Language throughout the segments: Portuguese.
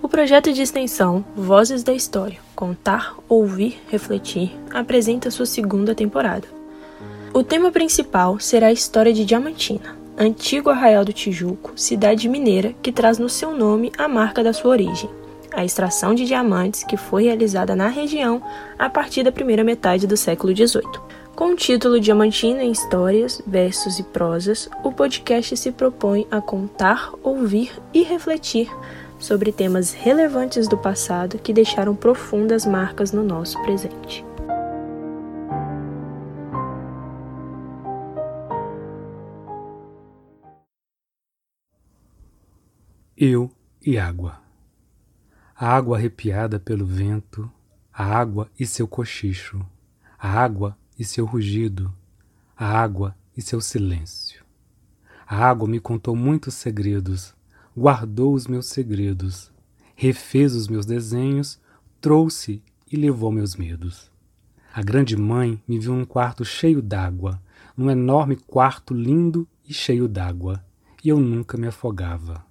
O projeto de extensão Vozes da História Contar, Ouvir, Refletir apresenta sua segunda temporada. O tema principal será a história de Diamantina, antigo arraial do Tijuco, cidade mineira que traz no seu nome a marca da sua origem, a extração de diamantes que foi realizada na região a partir da primeira metade do século XVIII. Com o título Diamantina em Histórias, Versos e Prosas, o podcast se propõe a contar, ouvir e refletir sobre temas relevantes do passado que deixaram profundas marcas no nosso presente. Eu e água. A água arrepiada pelo vento, a água e seu cochicho, a água e seu rugido, a água e seu silêncio. A água me contou muitos segredos, guardou os meus segredos, refez os meus desenhos, trouxe e levou meus medos. A grande mãe me viu num quarto cheio d'água, num enorme quarto lindo e cheio d'água, e eu nunca me afogava.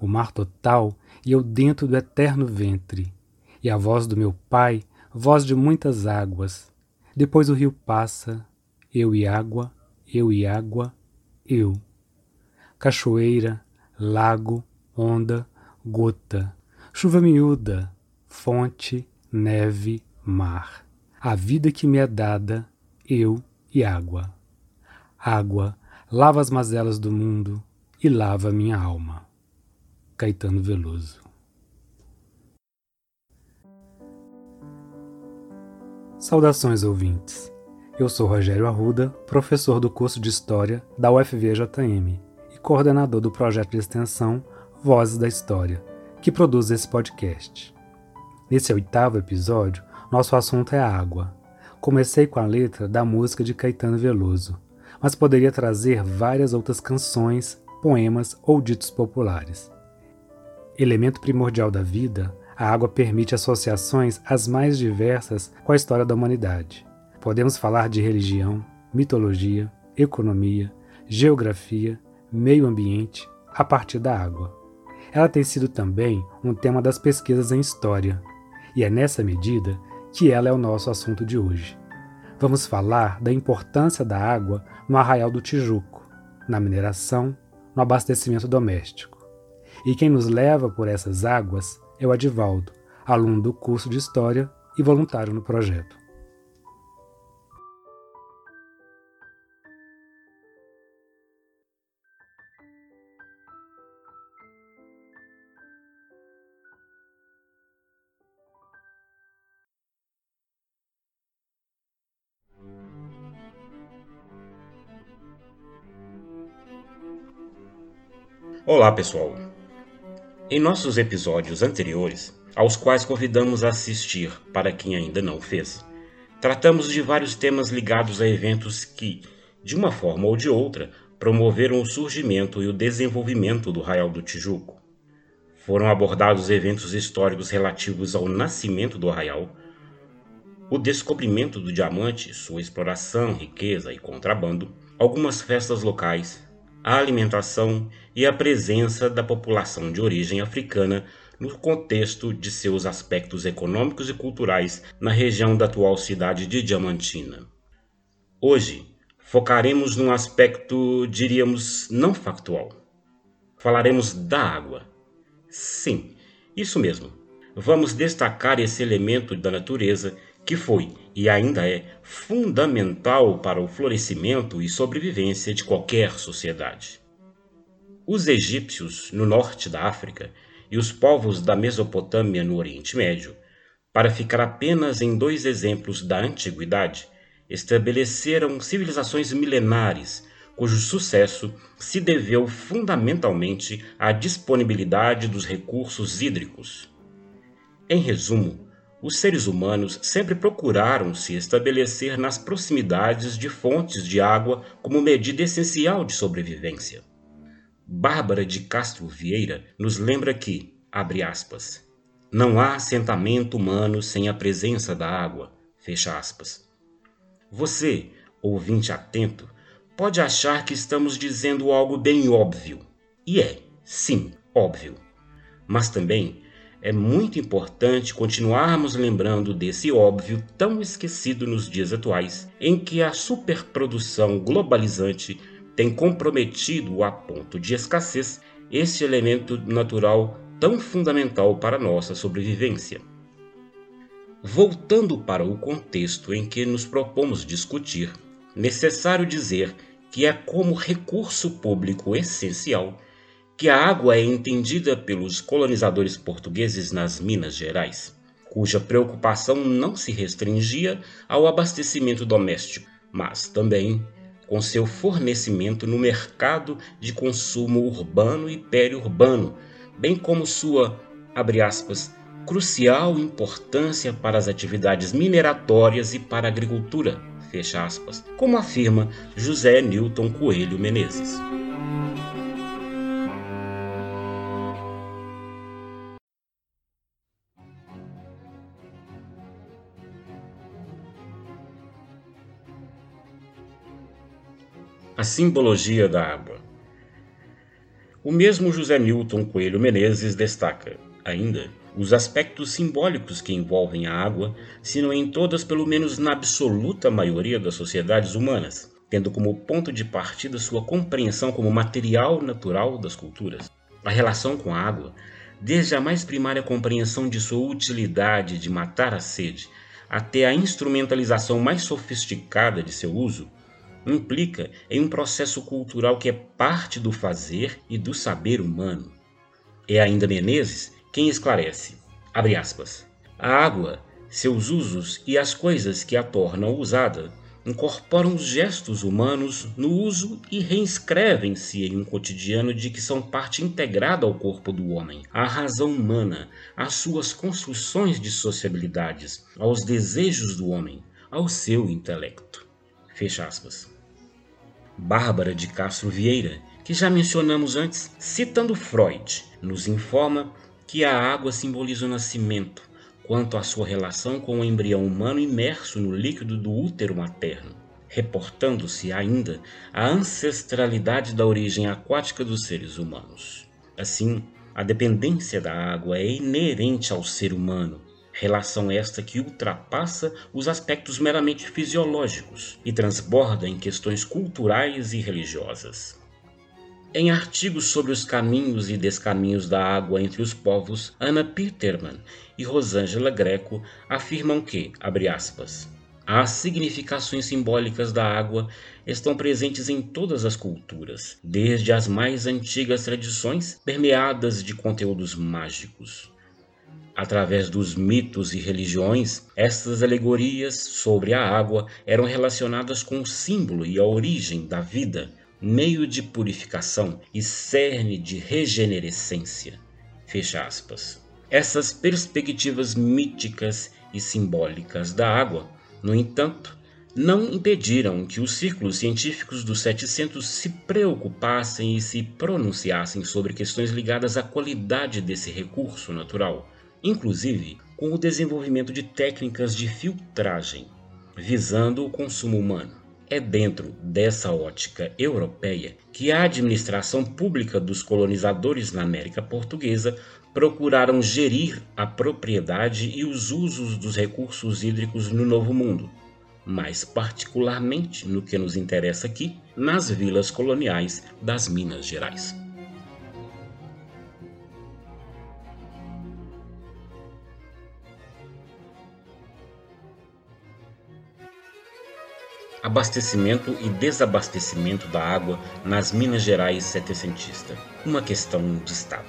O mar total e eu dentro do eterno ventre, e a voz do meu pai, voz de muitas águas. Depois o rio passa, eu e água, eu e água, eu. Cachoeira, lago, onda, gota, chuva miúda, fonte, neve, mar. A vida que me é dada, eu e água. Água, lava as mazelas do mundo e lava minha alma. Caetano Veloso. Saudações ouvintes. Eu sou Rogério Arruda, professor do curso de História da UFVJM coordenador do projeto de extensão Vozes da História, que produz esse podcast. Nesse oitavo episódio, nosso assunto é água. Comecei com a letra da música de Caetano Veloso, mas poderia trazer várias outras canções, poemas ou ditos populares. Elemento primordial da vida, a água permite associações as mais diversas com a história da humanidade. Podemos falar de religião, mitologia, economia, geografia, meio ambiente a partir da água. Ela tem sido também um tema das pesquisas em história, e é nessa medida que ela é o nosso assunto de hoje. Vamos falar da importância da água no arraial do Tijuco, na mineração, no abastecimento doméstico. E quem nos leva por essas águas é o Adivaldo, aluno do curso de História e voluntário no projeto. Olá, pessoal. Em nossos episódios anteriores, aos quais convidamos a assistir para quem ainda não fez, tratamos de vários temas ligados a eventos que, de uma forma ou de outra, promoveram o surgimento e o desenvolvimento do Raial do Tijuco. Foram abordados eventos históricos relativos ao nascimento do arraial, o descobrimento do diamante, sua exploração, riqueza e contrabando, algumas festas locais, a alimentação e a presença da população de origem africana no contexto de seus aspectos econômicos e culturais na região da atual cidade de Diamantina. Hoje, focaremos num aspecto, diríamos, não factual. Falaremos da água. Sim, isso mesmo. Vamos destacar esse elemento da natureza que foi e ainda é fundamental para o florescimento e sobrevivência de qualquer sociedade. Os egípcios no norte da África e os povos da Mesopotâmia no Oriente Médio, para ficar apenas em dois exemplos da antiguidade, estabeleceram civilizações milenares cujo sucesso se deveu fundamentalmente à disponibilidade dos recursos hídricos. Em resumo, os seres humanos sempre procuraram se estabelecer nas proximidades de fontes de água como medida essencial de sobrevivência. Bárbara de Castro Vieira nos lembra que, abre aspas, não há assentamento humano sem a presença da água, fecha aspas. Você, ouvinte atento, pode achar que estamos dizendo algo bem óbvio. E é, sim, óbvio. Mas também é muito importante continuarmos lembrando desse óbvio tão esquecido nos dias atuais, em que a superprodução globalizante tem comprometido a ponto de escassez esse elemento natural tão fundamental para nossa sobrevivência. Voltando para o contexto em que nos propomos discutir, necessário dizer que é como recurso público essencial que a água é entendida pelos colonizadores portugueses nas Minas Gerais, cuja preocupação não se restringia ao abastecimento doméstico, mas também com seu fornecimento no mercado de consumo urbano e periurbano, bem como sua, abre aspas, crucial importância para as atividades mineratórias e para a agricultura, fecha aspas, como afirma José Newton Coelho Menezes. A simbologia da água. O mesmo José Newton Coelho Menezes destaca, ainda, os aspectos simbólicos que envolvem a água, se não em todas, pelo menos na absoluta maioria das sociedades humanas, tendo como ponto de partida sua compreensão como material natural das culturas. A relação com a água, desde a mais primária compreensão de sua utilidade de matar a sede, até a instrumentalização mais sofisticada de seu uso, implica em um processo cultural que é parte do fazer e do saber humano. É ainda Menezes quem esclarece, abre aspas, a água, seus usos e as coisas que a tornam usada incorporam os gestos humanos no uso e reinscrevem-se em um cotidiano de que são parte integrada ao corpo do homem, à razão humana, às suas construções de sociabilidades, aos desejos do homem, ao seu intelecto. Fecha aspas. Bárbara de Castro Vieira, que já mencionamos antes, citando Freud, nos informa que a água simboliza o nascimento, quanto à sua relação com o embrião humano imerso no líquido do útero materno, reportando-se ainda a ancestralidade da origem aquática dos seres humanos. Assim, a dependência da água é inerente ao ser humano, relação esta que ultrapassa os aspectos meramente fisiológicos e transborda em questões culturais e religiosas. Em artigos sobre os caminhos e descaminhos da água entre os povos, Anna Peterman e Rosângela Greco afirmam que, abre aspas, as significações simbólicas da água estão presentes em todas as culturas, desde as mais antigas tradições permeadas de conteúdos mágicos. Através dos mitos e religiões, estas alegorias sobre a água eram relacionadas com o símbolo e a origem da vida, meio de purificação e cerne de regenerescência. Fecha aspas. Essas perspectivas míticas e simbólicas da água, no entanto, não impediram que os círculos científicos dos 700 se preocupassem e se pronunciassem sobre questões ligadas à qualidade desse recurso natural inclusive com o desenvolvimento de técnicas de filtragem, visando o consumo humano. É dentro dessa ótica europeia que a administração pública dos colonizadores na América Portuguesa procuraram gerir a propriedade e os usos dos recursos hídricos no Novo Mundo, mais particularmente no que nos interessa aqui, nas vilas coloniais das Minas Gerais. Abastecimento e desabastecimento da água nas Minas Gerais setecentista, uma questão de Estado.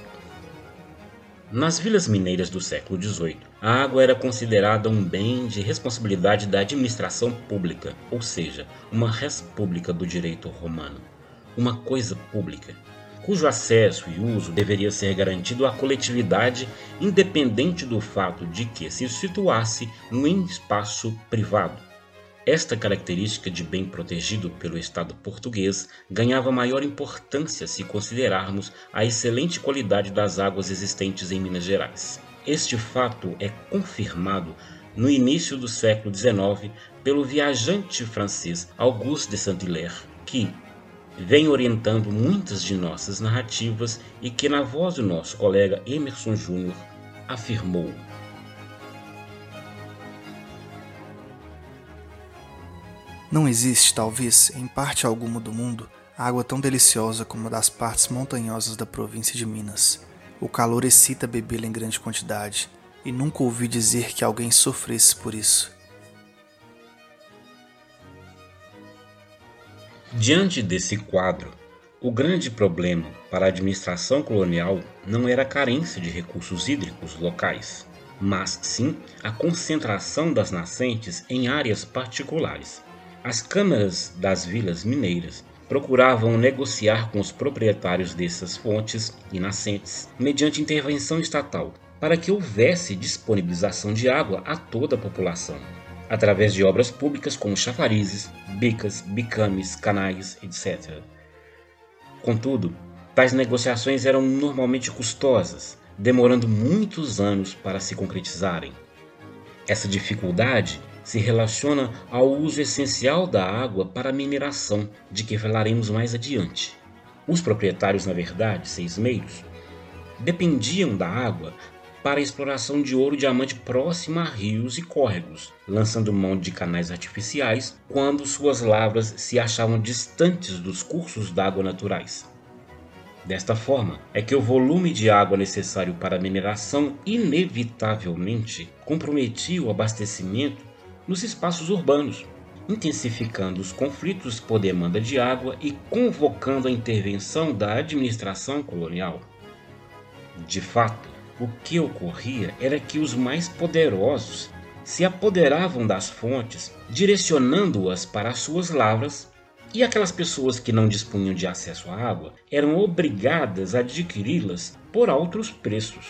Nas vilas mineiras do século XVIII, a água era considerada um bem de responsabilidade da administração pública, ou seja, uma res pública do direito romano, uma coisa pública, cujo acesso e uso deveria ser garantido à coletividade, independente do fato de que se situasse no espaço privado, esta característica de bem protegido pelo Estado português ganhava maior importância se considerarmos a excelente qualidade das águas existentes em Minas Gerais. Este fato é confirmado no início do século XIX pelo viajante francês Auguste de Saint-Hilaire, que vem orientando muitas de nossas narrativas e que, na voz do nosso colega Emerson Júnior, afirmou: Não existe, talvez, em parte alguma do mundo, água tão deliciosa como a das partes montanhosas da província de Minas. O calor excita bebê-la em grande quantidade, e nunca ouvi dizer que alguém sofresse por isso. Diante desse quadro, o grande problema para a administração colonial não era a carência de recursos hídricos locais, mas sim a concentração das nascentes em áreas particulares. As câmaras das vilas mineiras procuravam negociar com os proprietários dessas fontes e nascentes mediante intervenção estatal, para que houvesse disponibilização de água a toda a população, através de obras públicas como chafarizes, bicas, bicames, canais, etc. Contudo, tais negociações eram normalmente custosas, demorando muitos anos para se concretizarem. Essa dificuldade se relaciona ao uso essencial da água para a mineração, de que falaremos mais adiante. Os proprietários, na verdade, seismeiros, dependiam da água para a exploração de ouro e diamante próxima a rios e córregos, lançando mão de canais artificiais quando suas lavras se achavam distantes dos cursos d'água naturais. Desta forma, é que o volume de água necessário para a mineração inevitavelmente comprometia o abastecimento nos espaços urbanos, intensificando os conflitos por demanda de água e convocando a intervenção da administração colonial. De fato, o que ocorria era que os mais poderosos se apoderavam das fontes, direcionando-as para suas lavras, e aquelas pessoas que não dispunham de acesso à água eram obrigadas a adquiri-las por altos preços.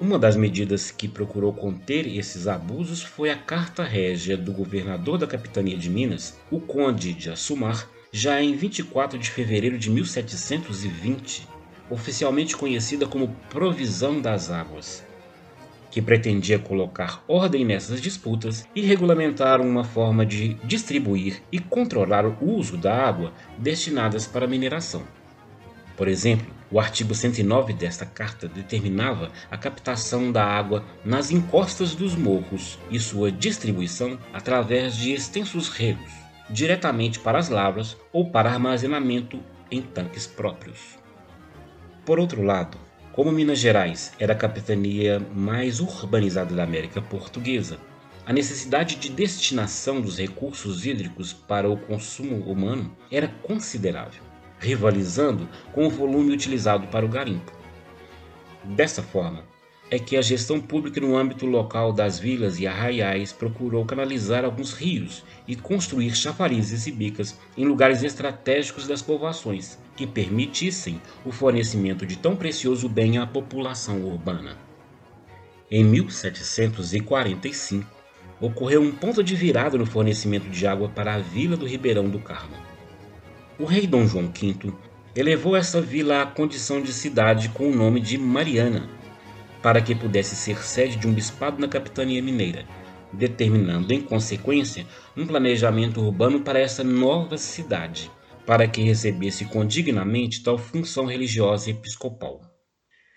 Uma das medidas que procurou conter esses abusos foi a Carta Régia do governador da capitania de Minas, o Conde de Assumar, já em 24 de fevereiro de 1720, oficialmente conhecida como Provisão das Águas, que pretendia colocar ordem nessas disputas e regulamentar uma forma de distribuir e controlar o uso da água destinadas para mineração. Por exemplo, o artigo 109 desta carta determinava a captação da água nas encostas dos morros e sua distribuição através de extensos regos, diretamente para as lavras ou para armazenamento em tanques próprios. Por outro lado, como Minas Gerais era a capitania mais urbanizada da América Portuguesa, a necessidade de destinação dos recursos hídricos para o consumo humano era considerável rivalizando com o volume utilizado para o garimpo. Dessa forma, é que a gestão pública no âmbito local das vilas e arraiais procurou canalizar alguns rios e construir chafarizes e bicas em lugares estratégicos das povoações que permitissem o fornecimento de tão precioso bem à população urbana. Em 1745, ocorreu um ponto de virada no fornecimento de água para a vila do Ribeirão do Carmo. O rei Dom João V elevou essa vila à condição de cidade com o nome de Mariana, para que pudesse ser sede de um bispado na capitania mineira, determinando em consequência um planejamento urbano para essa nova cidade, para que recebesse condignamente tal função religiosa e episcopal.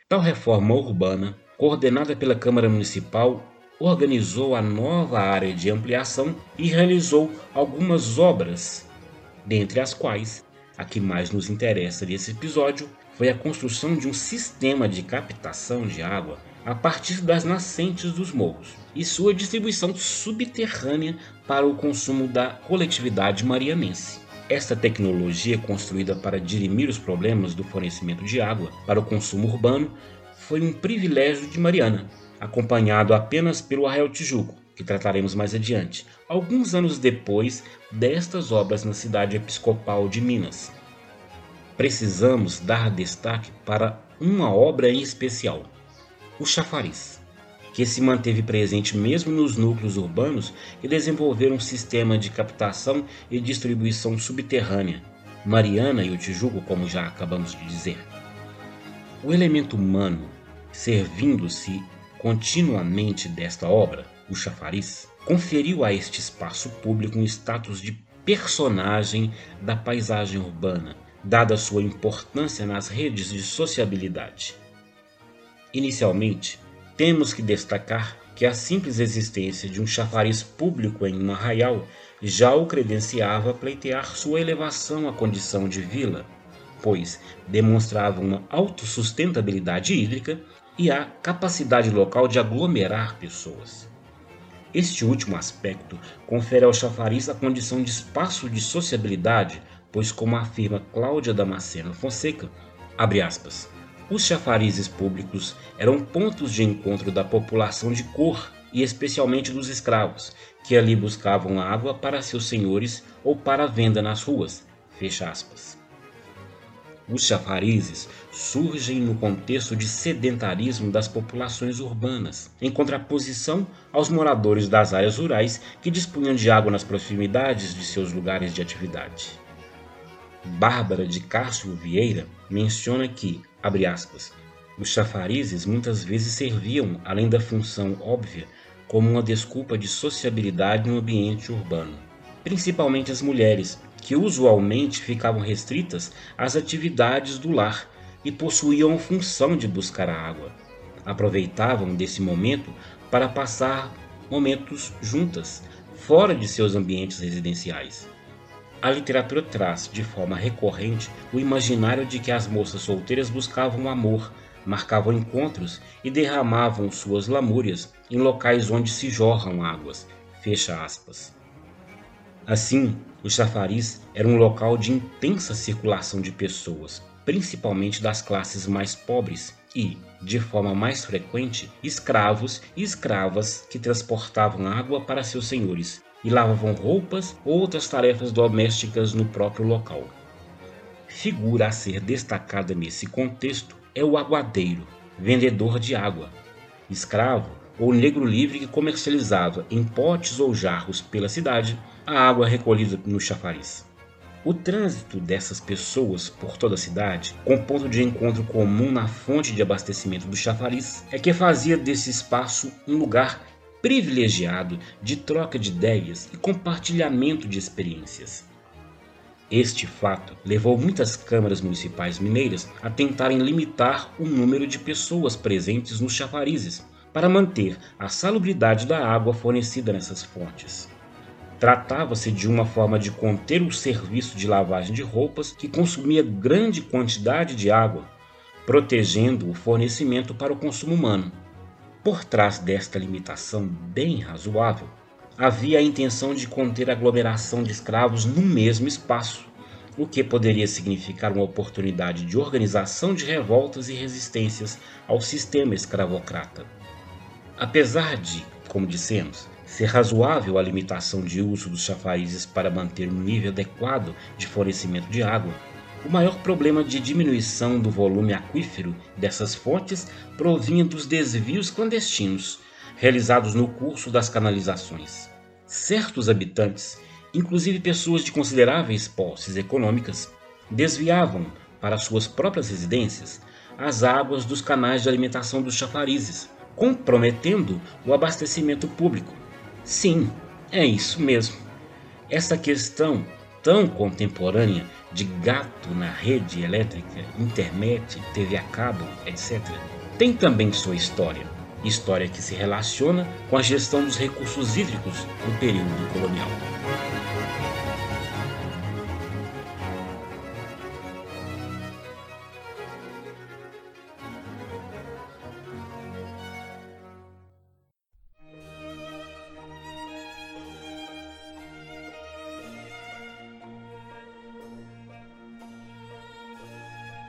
Tal reforma urbana, coordenada pela Câmara Municipal, organizou a nova área de ampliação e realizou algumas obras dentre as quais a que mais nos interessa nesse episódio foi a construção de um sistema de captação de água a partir das nascentes dos morros e sua distribuição subterrânea para o consumo da coletividade marianense. Esta tecnologia, construída para dirimir os problemas do fornecimento de água para o consumo urbano, foi um privilégio de Mariana, acompanhado apenas pelo Arraial Tijuco, que trataremos mais adiante, alguns anos depois destas obras na cidade episcopal de Minas. Precisamos dar destaque para uma obra em especial, o chafariz, que se manteve presente mesmo nos núcleos urbanos e desenvolveu um sistema de captação e distribuição subterrânea, Mariana e o Tijuco, como já acabamos de dizer. O elemento humano, servindo-se continuamente desta obra, o chafariz, conferiu a este espaço público um status de personagem da paisagem urbana, dada sua importância nas redes de sociabilidade. Inicialmente, Temos que destacar que a simples existência de um chafariz público em um arraial já o credenciava a pleitear sua elevação à condição de vila, pois demonstrava uma autossustentabilidade hídrica e a capacidade local de aglomerar pessoas. Este último aspecto confere ao chafariz a condição de espaço de sociabilidade, pois, como afirma Cláudia Damasceno Fonseca, abre aspas, os chafarizes públicos eram pontos de encontro da população de cor e especialmente dos escravos, que ali buscavam água para seus senhores ou para venda nas ruas. Fecha aspas. Os chafarizes surgem no contexto de sedentarismo das populações urbanas, em contraposição aos moradores das áreas rurais que dispunham de água nas proximidades de seus lugares de atividade. Bárbara de Castro Vieira menciona que, abre aspas, os chafarizes muitas vezes serviam, além da função óbvia, como uma desculpa de sociabilidade no ambiente urbano, principalmente as mulheres, que usualmente ficavam restritas às atividades do lar e possuíam a função de buscar a água. Aproveitavam desse momento para passar momentos juntas, fora de seus ambientes residenciais. A literatura traz, de forma recorrente, o imaginário de que as moças solteiras buscavam amor, marcavam encontros e derramavam suas lamúrias em locais onde se jorram águas. Fecha aspas. Assim, o chafariz era um local de intensa circulação de pessoas, principalmente das classes mais pobres e, de forma mais frequente, escravos e escravas que transportavam água para seus senhores e lavavam roupas ou outras tarefas domésticas no próprio local. Figura a ser destacada nesse contexto é o aguadeiro, vendedor de água, escravo ou negro livre que comercializava em potes ou jarros pela cidade a água recolhida no chafariz. O trânsito dessas pessoas por toda a cidade, com ponto de encontro comum na fonte de abastecimento do chafariz, é que fazia desse espaço um lugar privilegiado de troca de ideias e compartilhamento de experiências. Este fato levou muitas câmaras municipais mineiras a tentarem limitar o número de pessoas presentes nos chafarizes para manter a salubridade da água fornecida nessas fontes. Tratava-se de uma forma de conter o serviço de lavagem de roupas que consumia grande quantidade de água, protegendo o fornecimento para o consumo humano. Por trás desta limitação bem razoável, havia a intenção de conter a aglomeração de escravos no mesmo espaço, o que poderia significar uma oportunidade de organização de revoltas e resistências ao sistema escravocrata. Apesar de, como dissemos, ser razoável a limitação de uso dos chafarizes para manter um nível adequado de fornecimento de água, o maior problema de diminuição do volume aquífero dessas fontes provinha dos desvios clandestinos realizados no curso das canalizações. Certos habitantes, inclusive pessoas de consideráveis posses econômicas, desviavam para suas próprias residências as águas dos canais de alimentação dos chafarizes, comprometendo o abastecimento público, Sim, é isso mesmo. Essa questão tão contemporânea de gato na rede elétrica, internet, TV a cabo, etc., tem também sua história. História que se relaciona com a gestão dos recursos hídricos no período colonial.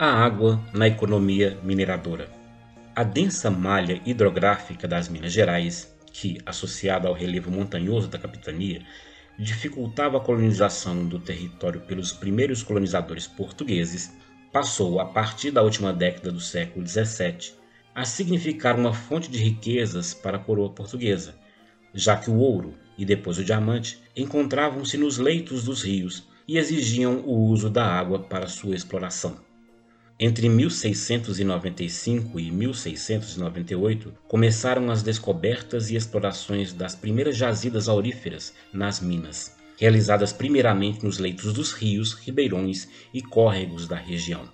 A água na economia mineradora. A densa malha hidrográfica das Minas Gerais, que, associada ao relevo montanhoso da capitania, dificultava a colonização do território pelos primeiros colonizadores portugueses, passou, a partir da última década do século XVII, a significar uma fonte de riquezas para a coroa portuguesa, já que o ouro e depois o diamante encontravam-se nos leitos dos rios e exigiam o uso da água para sua exploração. Entre 1695 e 1698 começaram as descobertas e explorações das primeiras jazidas auríferas nas minas, realizadas primeiramente nos leitos dos rios, ribeirões e córregos da região.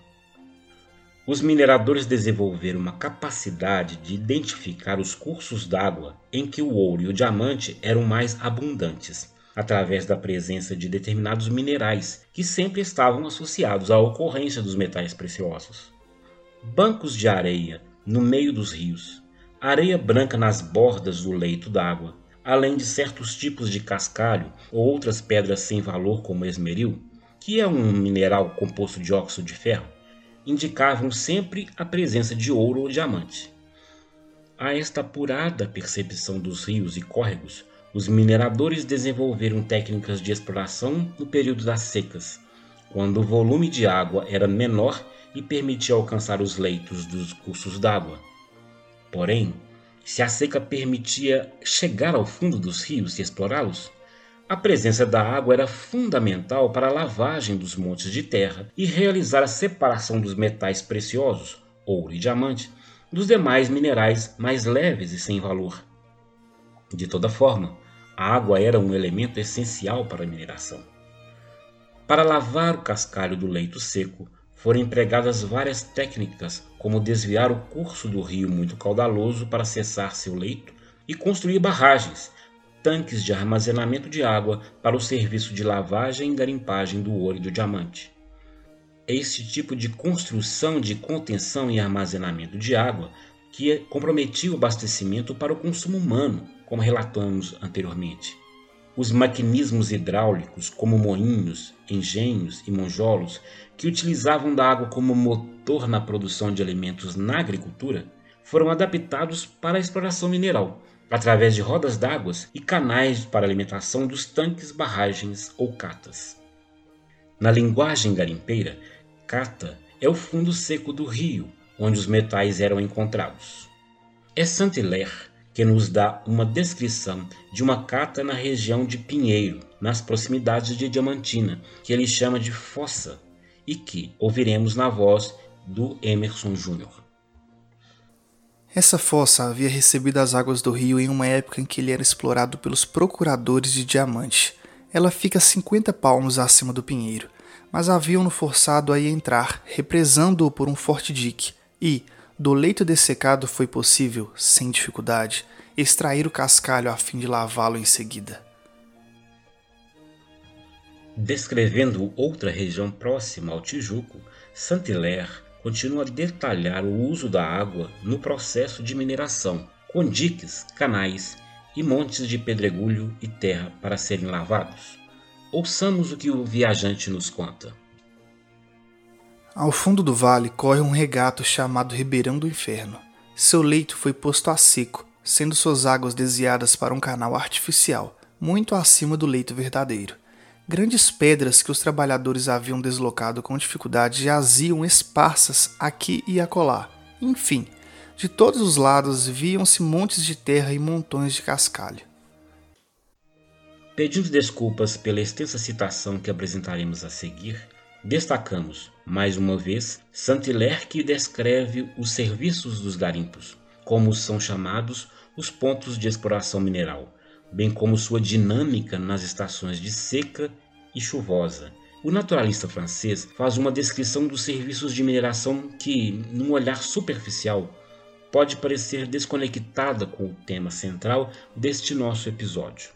os mineradores desenvolveram uma capacidade de identificar os cursos d'água em que o ouro e o diamante eram mais abundantes, através da presença de determinados minerais que sempre estavam associados à ocorrência dos metais preciosos. Bancos de areia no meio dos rios, areia branca nas bordas do leito d'água, além de certos tipos de cascalho ou outras pedras sem valor como esmeril, que é um mineral composto de óxido de ferro, indicavam sempre a presença de ouro ou diamante. A esta apurada percepção dos rios e córregos, os mineradores desenvolveram técnicas de exploração no período das secas, quando o volume de água era menor e permitia alcançar os leitos dos cursos d'água. Porém, se a seca permitia chegar ao fundo dos rios e explorá-los, a presença da água era fundamental para a lavagem dos montes de terra e realizar a separação dos metais preciosos, ouro e diamante, dos demais minerais mais leves e sem valor. De toda forma, a água era um elemento essencial para a mineração. Para lavar o cascalho do leito seco, foram empregadas várias técnicas, como desviar o curso do rio muito caudaloso para cessar seu leito e construir barragens tanques de armazenamento de água para o serviço de lavagem e garimpagem do ouro e do diamante. Este tipo de construção de contenção e armazenamento de água que comprometia o abastecimento para o consumo humano, como relatamos anteriormente. Os maquinismos hidráulicos, como moinhos, engenhos e monjolos, que utilizavam da água como motor na produção de alimentos na agricultura, foram adaptados para a exploração mineral, através de rodas d'água e canais para alimentação dos tanques, barragens ou catas. Na linguagem garimpeira, cata é o fundo seco do rio onde os metais eram encontrados. É Saint-Hilaire que nos dá uma descrição de uma cata na região de Pinheiro, nas proximidades de Diamantina, que ele chama de fossa e que ouviremos na voz do Emerson Júnior. Essa fossa havia recebido as águas do rio em uma época em que ele era explorado pelos procuradores de diamante. Ela fica 50 palmos acima do pinheiro, mas haviam-no forçado a entrar, represando-o por um forte dique, e, do leito dessecado foi possível, sem dificuldade, extrair o cascalho a fim de lavá-lo em seguida. Descrevendo outra região próxima ao Tijuco, Saint-Hilaire continua a detalhar o uso da água no processo de mineração, com diques, canais e montes de pedregulho e terra para serem lavados. Ouçamos o que o viajante nos conta. Ao fundo do vale corre um regato chamado Ribeirão do Inferno. Seu leito foi posto a seco, sendo suas águas desviadas para um canal artificial, muito acima do leito verdadeiro. Grandes pedras que os trabalhadores haviam deslocado com dificuldade jaziam esparsas aqui e acolá. Enfim, de todos os lados viam-se montes de terra e montões de cascalho. Pedindo desculpas pela extensa citação que apresentaremos a seguir, destacamos, mais uma vez, Saint-Hilaire que descreve os serviços dos garimpos, como são chamados os pontos de exploração mineral, bem como sua dinâmica nas estações de seca e chuvosa. O naturalista francês faz uma descrição dos serviços de mineração que, num olhar superficial, pode parecer desconectada com o tema central deste nosso episódio.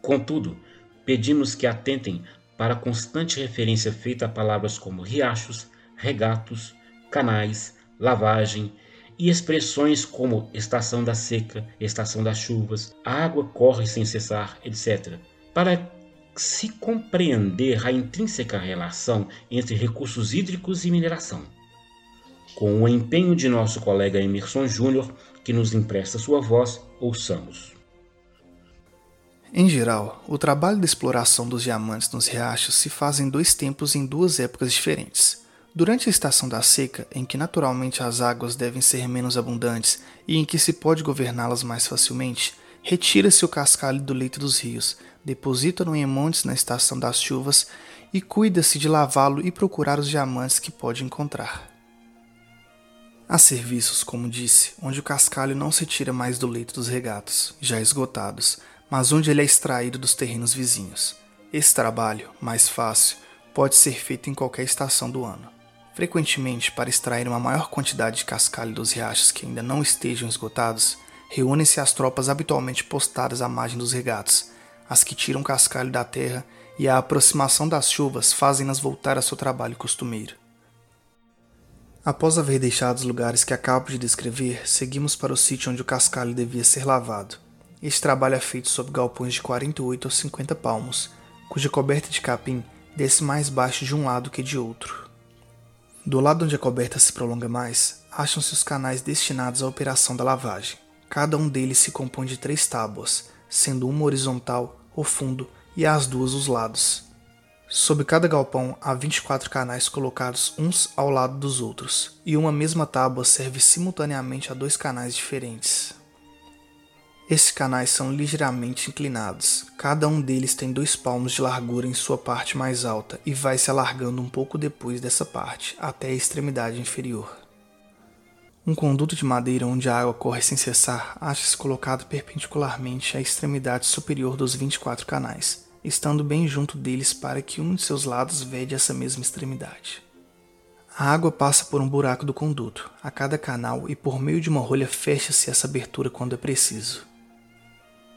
Contudo, pedimos que atentem para constante referência feita a palavras como riachos, regatos, canais, lavagem e expressões como estação da seca, estação das chuvas, a água corre sem cessar, etc., para se compreender a intrínseca relação entre recursos hídricos e mineração. Com o empenho de nosso colega Emerson Júnior, que nos empresta sua voz, ouçamos. Em geral, o trabalho de exploração dos diamantes nos riachos se faz em dois tempos em duas épocas diferentes. Durante a estação da seca, em que naturalmente as águas devem ser menos abundantes e em que se pode governá-las mais facilmente, retira-se o cascalho do leito dos rios, deposita-no em montes na estação das chuvas e cuida-se de lavá-lo e procurar os diamantes que pode encontrar. Há serviços, como disse, onde o cascalho não se tira mais do leito dos regatos, já esgotados, mas onde ele é extraído dos terrenos vizinhos. Esse trabalho, mais fácil, pode ser feito em qualquer estação do ano. Frequentemente, para extrair uma maior quantidade de cascalho dos riachos que ainda não estejam esgotados, reúnem-se as tropas habitualmente postadas à margem dos regatos, as que tiram cascalho da terra e a aproximação das chuvas fazem-nas voltar a seu trabalho costumeiro. Após haver deixado os lugares que acabo de descrever, seguimos para o sítio onde o cascalho devia ser lavado. Este trabalho é feito sob galpões de 48 ou 50 palmos, cuja coberta de capim desce mais baixo de um lado que de outro. Do lado onde a coberta se prolonga mais, acham-se os canais destinados à operação da lavagem. Cada um deles se compõe de três tábuas, sendo uma horizontal, o fundo, e as duas os lados. Sob cada galpão há 24 canais colocados uns ao lado dos outros, e uma mesma tábua serve simultaneamente a dois canais diferentes. Esses canais são ligeiramente inclinados. Cada um deles tem dois palmos de largura em sua parte mais alta e vai se alargando um pouco depois dessa parte, até a extremidade inferior. Um conduto de madeira onde a água corre sem cessar acha-se colocado perpendicularmente à extremidade superior dos 24 canais, estando bem junto deles para que um de seus lados vede essa mesma extremidade. A água passa por um buraco do conduto, a cada canal, e por meio de uma rolha fecha-se essa abertura quando é preciso.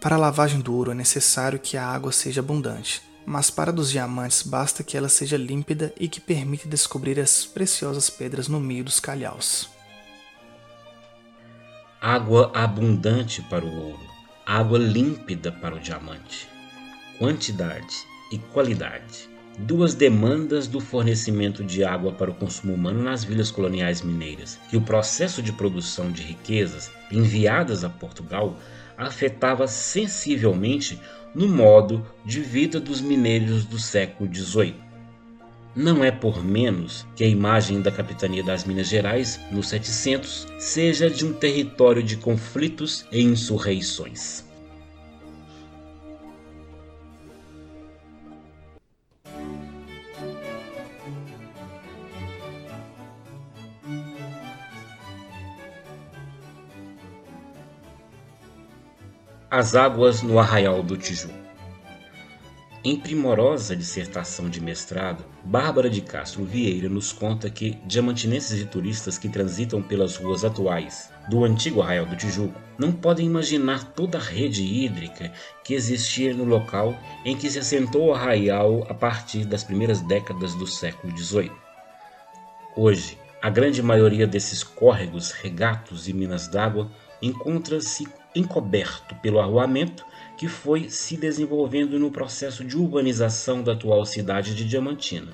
Para a lavagem do ouro é necessário que a água seja abundante, mas para dos diamantes basta que ela seja límpida e que permita descobrir as preciosas pedras no meio dos calhaus. Água abundante para o ouro, água límpida para o diamante. Quantidade e qualidade. Duas demandas do fornecimento de água para o consumo humano nas vilas coloniais mineiras, que o processo de produção de riquezas enviadas a Portugal afetava sensivelmente no modo de vida dos mineiros do século XVIII. Não é por menos que a imagem da capitania das Minas Gerais, no 700, seja de um território de conflitos e insurreições. As águas no Arraial do Tijuco. Em primorosa dissertação de mestrado, Bárbara de Castro Vieira nos conta que diamantinenses e turistas que transitam pelas ruas atuais do antigo Arraial do Tijuco não podem imaginar toda a rede hídrica que existia no local em que se assentou o arraial a partir das primeiras décadas do século XVIII. Hoje, a grande maioria desses córregos, regatos e minas d'água encontra-se encoberto pelo arruamento que foi se desenvolvendo no processo de urbanização da atual cidade de Diamantina.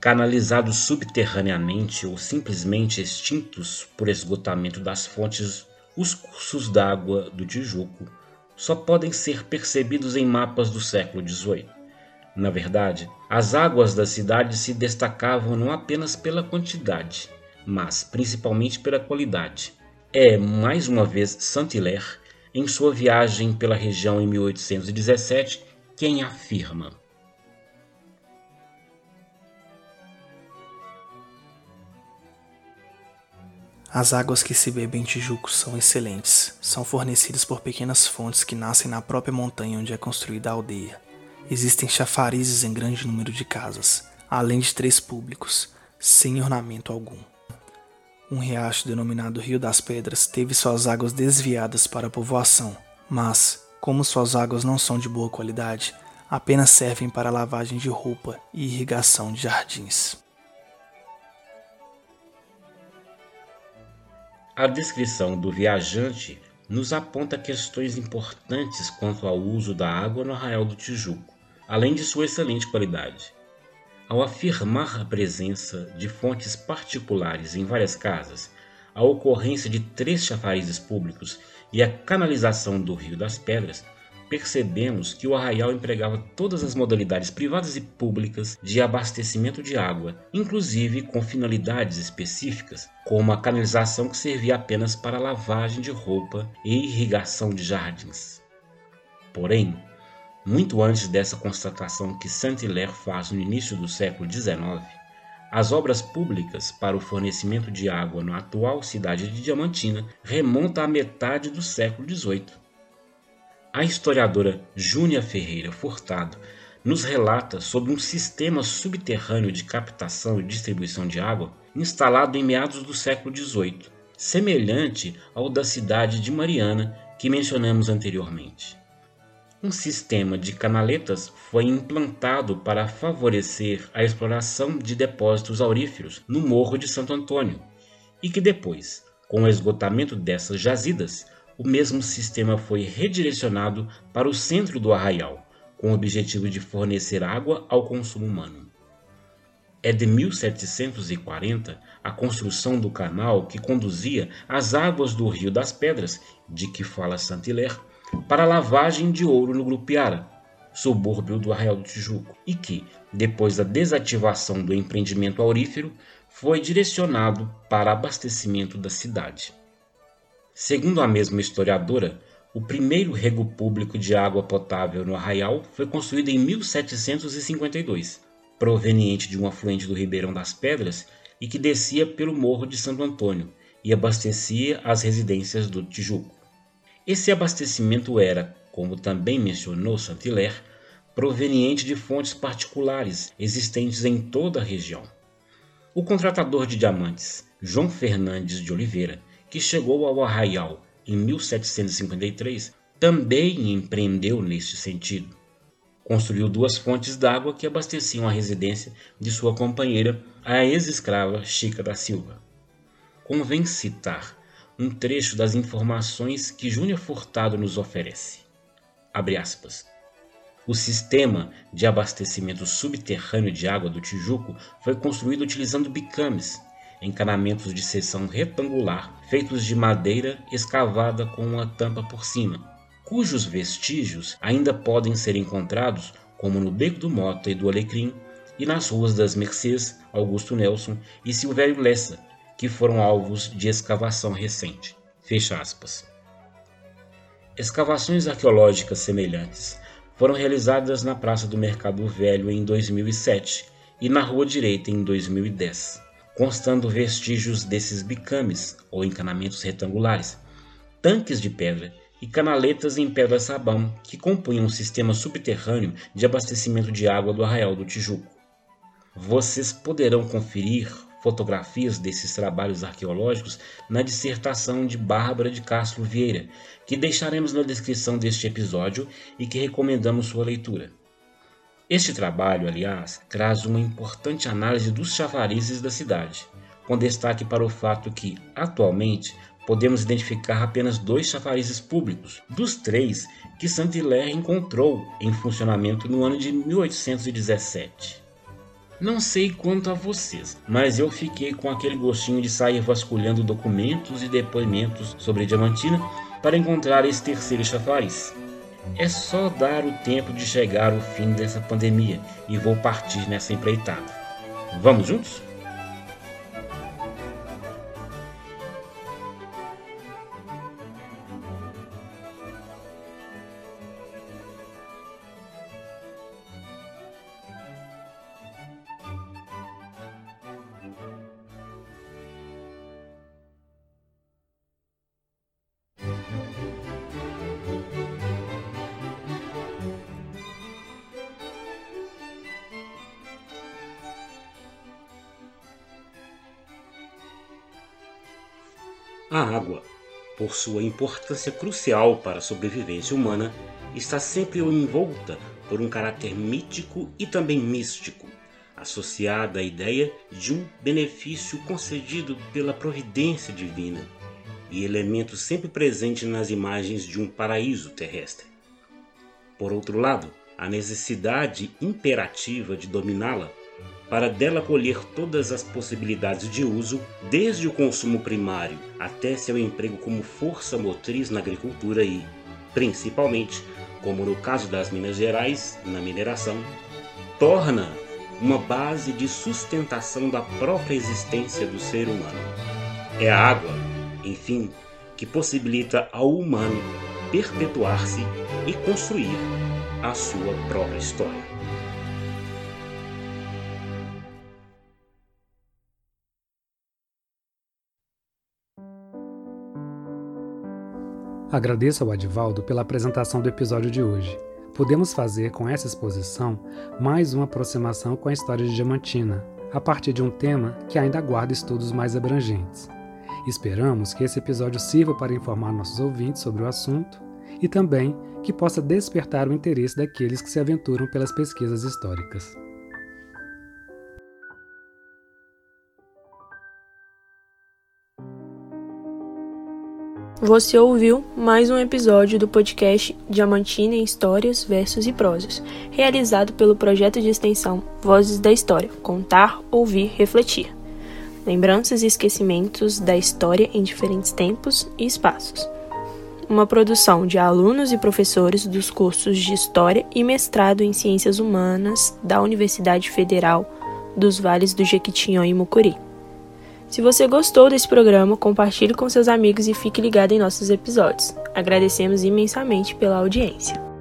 Canalizados subterraneamente ou simplesmente extintos por esgotamento das fontes, os cursos d'água do Tijuco só podem ser percebidos em mapas do século XVIII. Na verdade, as águas da cidade se destacavam não apenas pela quantidade, mas principalmente pela qualidade é mais uma vez Saint-Hilaire, em sua viagem pela região em 1817, quem afirma: As águas que se bebem em Tijuco são excelentes. São fornecidas por pequenas fontes que nascem na própria montanha onde é construída a aldeia. Existem chafarizes em grande número de casas, além de três públicos, sem ornamento algum. Um riacho denominado Rio das Pedras teve suas águas desviadas para a povoação, mas, como suas águas não são de boa qualidade, apenas servem para lavagem de roupa e irrigação de jardins. A descrição do viajante nos aponta questões importantes quanto ao uso da água no Arraial do Tijuco, além de sua excelente qualidade. Ao afirmar a presença de fontes particulares em várias casas, a ocorrência de três chafarizes públicos e a canalização do Rio das Pedras, percebemos que o arraial empregava todas as modalidades privadas e públicas de abastecimento de água, inclusive com finalidades específicas, como a canalização que servia apenas para lavagem de roupa e irrigação de jardins. Porém, muito antes dessa constatação que Saint-Hilaire faz no início do século XIX, as obras públicas para o fornecimento de água na atual cidade de Diamantina remontam à metade do século XVIII. A historiadora Júnia Ferreira Furtado nos relata sobre um sistema subterrâneo de captação e distribuição de água instalado em meados do século XVIII, semelhante ao da cidade de Mariana que mencionamos anteriormente. Um sistema de canaletas foi implantado para favorecer a exploração de depósitos auríferos no Morro de Santo Antônio, e que depois, com o esgotamento dessas jazidas, o mesmo sistema foi redirecionado para o centro do arraial, com o objetivo de fornecer água ao consumo humano. É de 1740 a construção do canal que conduzia as águas do Rio das Pedras, de que fala Saint-Hilaire, para lavagem de ouro no Grupiara, subúrbio do Arraial do Tijuco, e que, depois da desativação do empreendimento aurífero, foi direcionado para abastecimento da cidade. Segundo a mesma historiadora, o primeiro rego público de água potável no Arraial foi construído em 1752, proveniente de um afluente do Ribeirão das Pedras e que descia pelo Morro de Santo Antônio e abastecia as residências do Tijuco. Esse abastecimento era, como também mencionou Saint-Hilaire, proveniente de fontes particulares existentes em toda a região. O contratador de diamantes, João Fernandes de Oliveira, que chegou ao Arraial em 1753, também empreendeu neste sentido. Construiu duas fontes d'água que abasteciam a residência de sua companheira, a ex-escrava Chica da Silva. Convém citar um trecho das informações que Júnior Furtado nos oferece. O sistema de abastecimento subterrâneo de água do Tijuco foi construído utilizando bicames, encanamentos de seção retangular feitos de madeira escavada com uma tampa por cima, cujos vestígios ainda podem ser encontrados, como no Beco do Mota e do Alecrim, e nas ruas das Mercês, Augusto Nelson e Silvério Lessa, que foram alvos de escavação recente. Fecha aspas. Escavações arqueológicas semelhantes foram realizadas na Praça do Mercado Velho em 2007 e na Rua Direita em 2010, constando vestígios desses bicames ou encanamentos retangulares, tanques de pedra e canaletas em pedra-sabão que compunham um sistema subterrâneo de abastecimento de água do Arraial do Tijuco. Vocês poderão conferir fotografias desses trabalhos arqueológicos na dissertação de Bárbara de Castro Vieira, que deixaremos na descrição deste episódio e que recomendamos sua leitura. Este trabalho, aliás, traz uma importante análise dos chavarizes da cidade, com destaque para o fato que, atualmente, podemos identificar apenas dois chafarizes públicos, dos três que Saint-Hilaire encontrou em funcionamento no ano de 1817. Não sei quanto a vocês, mas eu fiquei com aquele gostinho de sair vasculhando documentos e depoimentos sobre Diamantina para encontrar esse terceiro chafariz. É só dar o tempo de chegar o fim dessa pandemia e vou partir nessa empreitada. Vamos juntos? A água, por sua importância crucial para a sobrevivência humana, está sempre envolta por um caráter mítico e também místico, associada à ideia de um benefício concedido pela providência divina e elemento sempre presente nas imagens de um paraíso terrestre. Por outro lado, a necessidade imperativa de dominá-la para dela colher todas as possibilidades de uso, desde o consumo primário até seu emprego como força motriz na agricultura e, principalmente, como no caso das Minas Gerais, na mineração, torna uma base de sustentação da própria existência do ser humano. É a água, enfim, que possibilita ao humano perpetuar-se e construir a sua própria história. Agradeço ao Adivaldo pela apresentação do episódio de hoje. podemos fazer com essa exposição mais uma aproximação com a história de Diamantina, a partir de um tema que ainda aguarda estudos mais abrangentes. Esperamos que esse episódio sirva para informar nossos ouvintes sobre o assunto e também que possa despertar o interesse daqueles que se aventuram pelas pesquisas históricas. Você ouviu mais um episódio do podcast Diamantina em Histórias, Versos e Prosas, realizado pelo projeto de extensão Vozes da História Contar, Ouvir, Refletir. Lembranças e esquecimentos da história em diferentes tempos e espaços. Uma produção de alunos e professores dos cursos de História e Mestrado em Ciências Humanas da Universidade Federal dos Vales do Jequitinhonha e Mucuri. Se você gostou desse programa, compartilhe com seus amigos e fique ligado em nossos episódios. Agradecemos imensamente pela audiência.